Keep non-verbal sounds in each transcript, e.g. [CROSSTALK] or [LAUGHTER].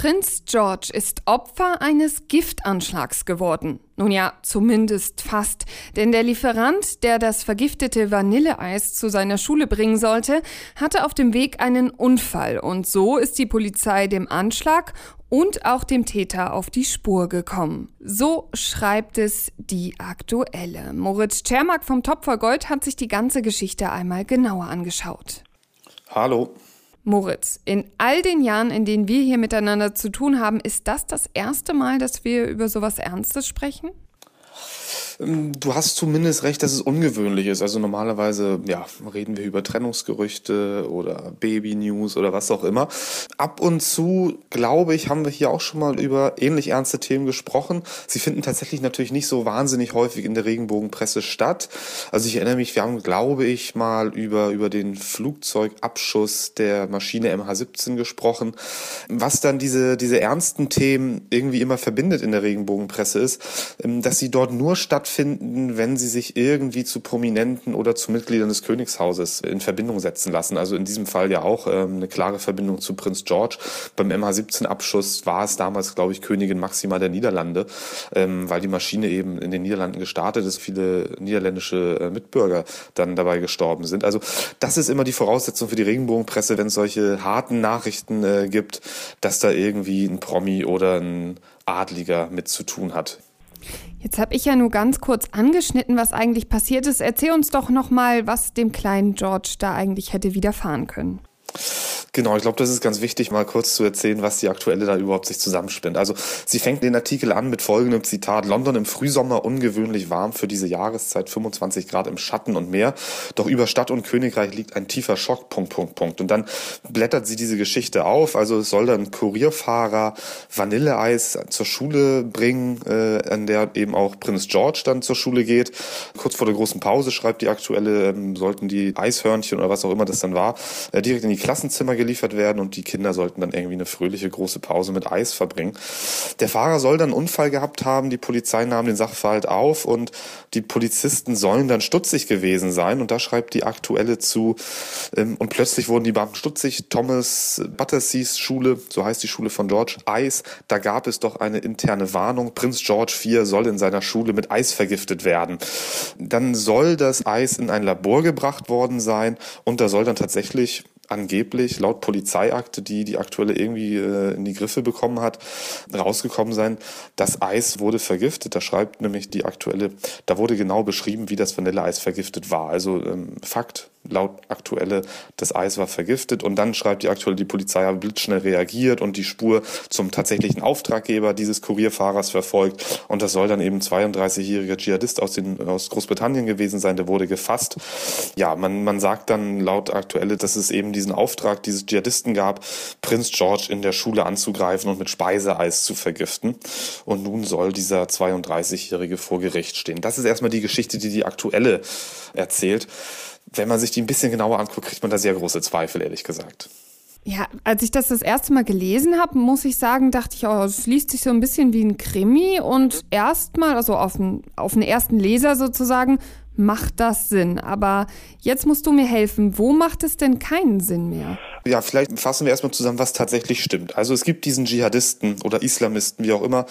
Prinz George ist Opfer eines Giftanschlags geworden. Nun ja, zumindest fast. Denn der Lieferant, der das vergiftete Vanilleeis zu seiner Schule bringen sollte, hatte auf dem Weg einen Unfall. Und so ist die Polizei dem Anschlag und auch dem Täter auf die Spur gekommen. So schreibt es die aktuelle. Moritz Czermak vom Topfer Gold hat sich die ganze Geschichte einmal genauer angeschaut. Hallo. Moritz, in all den Jahren, in denen wir hier miteinander zu tun haben, ist das das erste Mal, dass wir über sowas Ernstes sprechen? Ähm, du hast zumindest recht, dass es ungewöhnlich ist. Also normalerweise, ja, reden wir über Trennungsgerüchte oder Baby-News oder was auch immer. Ab und zu, glaube ich, haben wir hier auch schon mal über ähnlich ernste Themen gesprochen. Sie finden tatsächlich natürlich nicht so wahnsinnig häufig in der Regenbogenpresse statt. Also ich erinnere mich, wir haben, glaube ich, mal über, über den Flugzeugabschuss der Maschine MH17 gesprochen. Was dann diese, diese ernsten Themen irgendwie immer verbindet in der Regenbogenpresse ist, ähm, dass sie dort nur stattfinden, stattfinden, wenn sie sich irgendwie zu Prominenten oder zu Mitgliedern des Königshauses in Verbindung setzen lassen. Also in diesem Fall ja auch ähm, eine klare Verbindung zu Prinz George. Beim MH17-Abschuss war es damals, glaube ich, Königin Maxima der Niederlande, ähm, weil die Maschine eben in den Niederlanden gestartet ist, viele niederländische äh, Mitbürger dann dabei gestorben sind. Also das ist immer die Voraussetzung für die Regenbogenpresse, wenn es solche harten Nachrichten äh, gibt, dass da irgendwie ein Promi oder ein Adliger mit zu tun hat. Jetzt habe ich ja nur ganz kurz angeschnitten, was eigentlich passiert ist. Erzähl uns doch noch mal, was dem kleinen George da eigentlich hätte widerfahren können. Genau, ich glaube, das ist ganz wichtig, mal kurz zu erzählen, was die aktuelle da überhaupt sich zusammenspinnt. Also sie fängt den Artikel an mit folgendem Zitat. London im Frühsommer ungewöhnlich warm für diese Jahreszeit, 25 Grad im Schatten und Meer. Doch über Stadt und Königreich liegt ein tiefer Schock, Punkt, Punkt, Punkt. Und dann blättert sie diese Geschichte auf. Also es soll dann Kurierfahrer Vanilleeis zur Schule bringen, äh, an der eben auch Prinz George dann zur Schule geht. Kurz vor der großen Pause schreibt die aktuelle, ähm, sollten die Eishörnchen oder was auch immer das dann war, äh, direkt in die Klassenzimmer geliefert werden und die Kinder sollten dann irgendwie eine fröhliche große Pause mit Eis verbringen. Der Fahrer soll dann einen Unfall gehabt haben, die Polizei nahm den Sachverhalt auf und die Polizisten sollen dann stutzig gewesen sein und da schreibt die aktuelle zu ähm, und plötzlich wurden die Beamten stutzig. Thomas Batterseas Schule, so heißt die Schule von George, Eis, da gab es doch eine interne Warnung, Prinz George IV soll in seiner Schule mit Eis vergiftet werden. Dann soll das Eis in ein Labor gebracht worden sein und da soll dann tatsächlich angeblich laut Polizeiakte, die die aktuelle irgendwie äh, in die Griffe bekommen hat, rausgekommen sein, das Eis wurde vergiftet. Da schreibt nämlich die aktuelle, da wurde genau beschrieben, wie das Vanilleeis vergiftet war. Also ähm, Fakt, laut aktuelle, das Eis war vergiftet und dann schreibt die aktuelle, die Polizei hat blitzschnell reagiert und die Spur zum tatsächlichen Auftraggeber dieses Kurierfahrers verfolgt und das soll dann eben 32-jähriger Dschihadist aus, den, aus Großbritannien gewesen sein, der wurde gefasst. Ja, man, man sagt dann laut aktuelle, dass es eben diesen Auftrag dieses Dschihadisten gab, Prinz George in der Schule anzugreifen und mit Speiseeis zu vergiften und nun soll dieser 32-jährige vor Gericht stehen. Das ist erstmal die Geschichte, die die aktuelle erzählt wenn man sich die ein bisschen genauer anguckt, kriegt man da sehr große Zweifel, ehrlich gesagt. Ja, als ich das das erste Mal gelesen habe, muss ich sagen, dachte ich, oh, es liest sich so ein bisschen wie ein Krimi und erstmal, also auf den, auf den ersten Leser sozusagen, macht das Sinn. Aber jetzt musst du mir helfen. Wo macht es denn keinen Sinn mehr? Ja, vielleicht fassen wir erstmal zusammen, was tatsächlich stimmt. Also es gibt diesen Dschihadisten oder Islamisten, wie auch immer,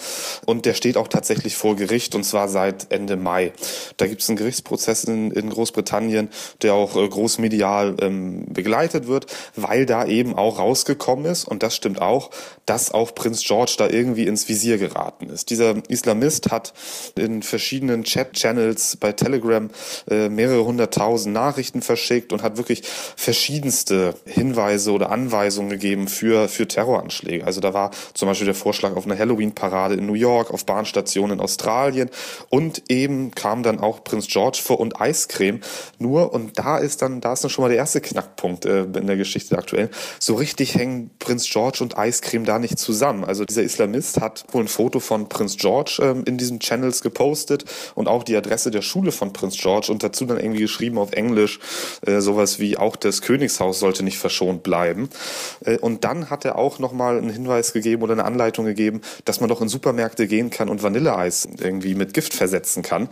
und der steht auch tatsächlich vor Gericht und zwar seit Ende Mai. Da gibt es einen Gerichtsprozess in, in, Großbritannien, der auch äh, großmedial ähm, begleitet wird, weil da eben auch rausgekommen ist, und das stimmt auch, dass auch Prinz George da irgendwie ins Visier geraten ist. Dieser Islamist hat in verschiedenen Chat-Channels bei Telegram äh, mehrere hunderttausend Nachrichten verschickt und hat wirklich verschiedenste Hinweise Hinweise oder Anweisungen gegeben für, für Terroranschläge. Also da war zum Beispiel der Vorschlag auf eine Halloween-Parade in New York, auf Bahnstationen in Australien und eben kam dann auch Prinz George vor und Eiscreme. Nur, und da ist dann, da ist dann schon mal der erste Knackpunkt äh, in der Geschichte der aktuellen. So richtig hängen Prinz George und Eiscreme da nicht zusammen. Also dieser Islamist hat wohl ein Foto von Prinz George ähm, in diesen Channels gepostet und auch die Adresse der Schule von Prinz George und dazu dann irgendwie geschrieben auf Englisch, äh, sowas wie auch das Königshaus sollte nicht verschont bleiben bleiben. Äh, und dann hat er auch nochmal einen Hinweis gegeben oder eine Anleitung gegeben, dass man doch in Supermärkte gehen kann und Vanilleeis irgendwie mit Gift versetzen kann.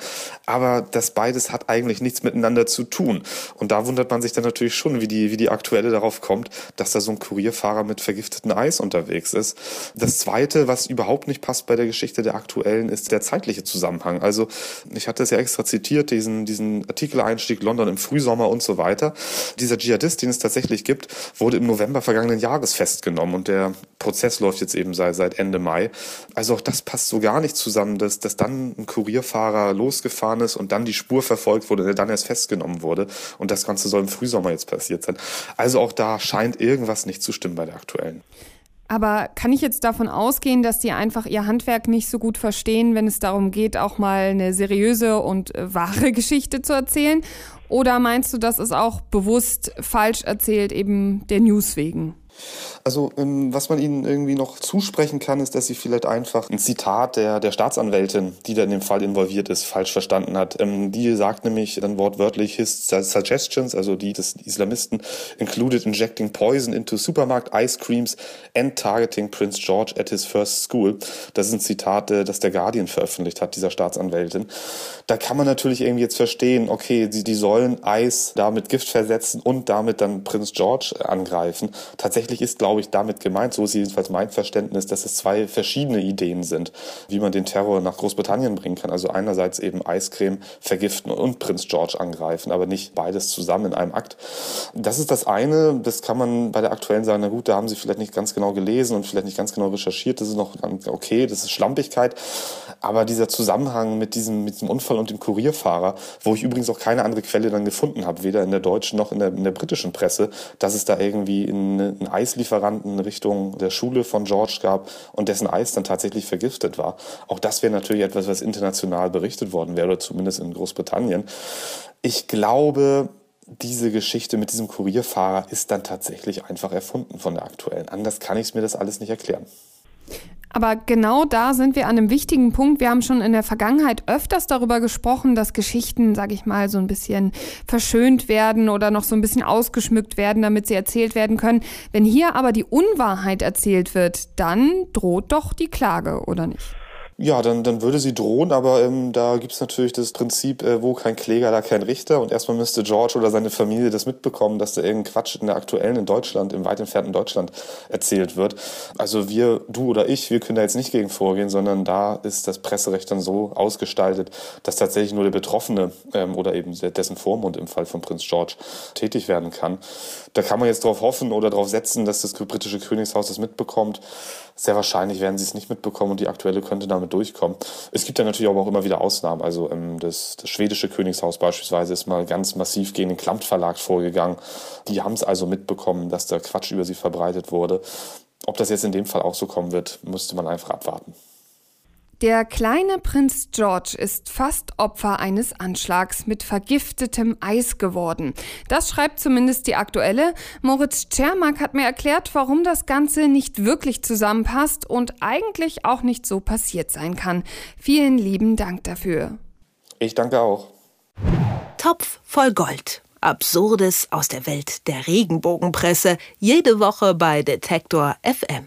Aber das beides hat eigentlich nichts miteinander zu tun. Und da wundert man sich dann natürlich schon, wie die, wie die Aktuelle darauf kommt, dass da so ein Kurierfahrer mit vergifteten Eis unterwegs ist. Das zweite, was überhaupt nicht passt bei der Geschichte der Aktuellen, ist der zeitliche Zusammenhang. Also, ich hatte es ja extra zitiert, diesen, diesen Artikeleinstieg London im Frühsommer und so weiter. Dieser Dschihadist, den es tatsächlich gibt, wurde im November vergangenen Jahres festgenommen und der Prozess läuft jetzt eben seit, seit Ende Mai. Also auch das passt so gar nicht zusammen, dass, dass dann ein Kurierfahrer losgefahren ist und dann die Spur verfolgt wurde, der dann erst festgenommen wurde und das Ganze soll im Frühsommer jetzt passiert sein. Also auch da scheint irgendwas nicht zu stimmen bei der aktuellen. Aber kann ich jetzt davon ausgehen, dass die einfach ihr Handwerk nicht so gut verstehen, wenn es darum geht, auch mal eine seriöse und äh, wahre [LAUGHS] Geschichte zu erzählen? Oder meinst du, das ist auch bewusst falsch erzählt, eben der News wegen? Also ähm, was man ihnen irgendwie noch zusprechen kann, ist, dass sie vielleicht einfach ein Zitat der, der Staatsanwältin, die da in dem Fall involviert ist, falsch verstanden hat. Ähm, die sagt nämlich dann wortwörtlich, his suggestions, also die des Islamisten, included injecting poison into supermarket ice creams and targeting Prince George at his first school. Das ist ein Zitat, äh, das der Guardian veröffentlicht hat, dieser Staatsanwältin. Da kann man natürlich irgendwie jetzt verstehen, okay, die, die sollen Eis damit Gift versetzen und damit dann Prinz George angreifen. Tatsächlich ist, glaube ich, damit gemeint, so ist jedenfalls mein Verständnis, dass es zwei verschiedene Ideen sind, wie man den Terror nach Großbritannien bringen kann. Also einerseits eben Eiscreme vergiften und Prinz George angreifen, aber nicht beides zusammen in einem Akt. Das ist das eine, das kann man bei der aktuellen sagen, na gut, da haben sie vielleicht nicht ganz genau gelesen und vielleicht nicht ganz genau recherchiert, das ist noch okay, das ist Schlampigkeit. Aber dieser Zusammenhang mit diesem, mit diesem Unfall und dem Kurierfahrer, wo ich übrigens auch keine andere Quelle dann gefunden habe, weder in der deutschen noch in der, in der britischen Presse, dass es da irgendwie einen Eislieferanten Richtung der Schule von George gab und dessen Eis dann tatsächlich vergiftet war. Auch das wäre natürlich etwas, was international berichtet worden wäre, oder zumindest in Großbritannien. Ich glaube, diese Geschichte mit diesem Kurierfahrer ist dann tatsächlich einfach erfunden von der aktuellen. Anders kann ich mir das alles nicht erklären. Aber genau da sind wir an einem wichtigen Punkt. Wir haben schon in der Vergangenheit öfters darüber gesprochen, dass Geschichten, sage ich mal, so ein bisschen verschönt werden oder noch so ein bisschen ausgeschmückt werden, damit sie erzählt werden können. Wenn hier aber die Unwahrheit erzählt wird, dann droht doch die Klage, oder nicht? Ja, dann, dann würde sie drohen, aber ähm, da gibt's natürlich das Prinzip, äh, wo kein Kläger, da kein Richter. Und erstmal müsste George oder seine Familie das mitbekommen, dass da irgendein Quatsch in der aktuellen in Deutschland, im weit entfernten Deutschland erzählt wird. Also wir, du oder ich, wir können da jetzt nicht gegen vorgehen, sondern da ist das Presserecht dann so ausgestaltet, dass tatsächlich nur der Betroffene ähm, oder eben dessen Vormund im Fall von Prinz George tätig werden kann. Da kann man jetzt darauf hoffen oder darauf setzen, dass das britische Königshaus das mitbekommt. Sehr wahrscheinlich werden sie es nicht mitbekommen und die aktuelle könnte damit durchkommen. Es gibt ja natürlich aber auch immer wieder Ausnahmen. Also ähm, das, das schwedische Königshaus beispielsweise ist mal ganz massiv gegen den Klamt Verlag vorgegangen. Die haben es also mitbekommen, dass da Quatsch über sie verbreitet wurde. Ob das jetzt in dem Fall auch so kommen wird, müsste man einfach abwarten. Der kleine Prinz George ist fast Opfer eines Anschlags mit vergiftetem Eis geworden. Das schreibt zumindest die aktuelle. Moritz Czermak hat mir erklärt, warum das Ganze nicht wirklich zusammenpasst und eigentlich auch nicht so passiert sein kann. Vielen lieben Dank dafür. Ich danke auch. Topf voll Gold. Absurdes aus der Welt der Regenbogenpresse. Jede Woche bei Detektor FM.